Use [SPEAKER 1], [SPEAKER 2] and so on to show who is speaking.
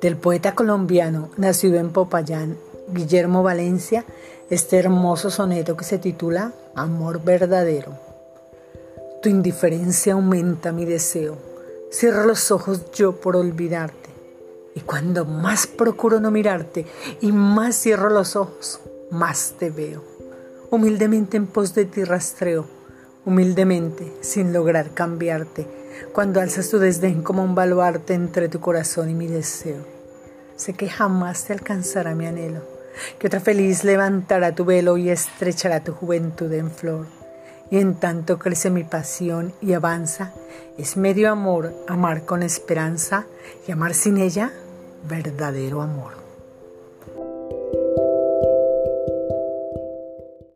[SPEAKER 1] Del poeta colombiano, nacido en Popayán, Guillermo Valencia, este hermoso soneto que se titula Amor verdadero. Tu indiferencia aumenta mi deseo. Cierro los ojos yo por olvidarte. Y cuando más procuro no mirarte y más cierro los ojos, más te veo. Humildemente en pos de ti rastreo, humildemente sin lograr cambiarte, cuando alzas tu desdén como un baluarte entre tu corazón y mi deseo. Sé que jamás te alcanzará mi anhelo, que otra feliz levantará tu velo y estrechará tu juventud en flor. Y en tanto crece mi pasión y avanza, es medio amor amar con esperanza y amar sin ella verdadero amor.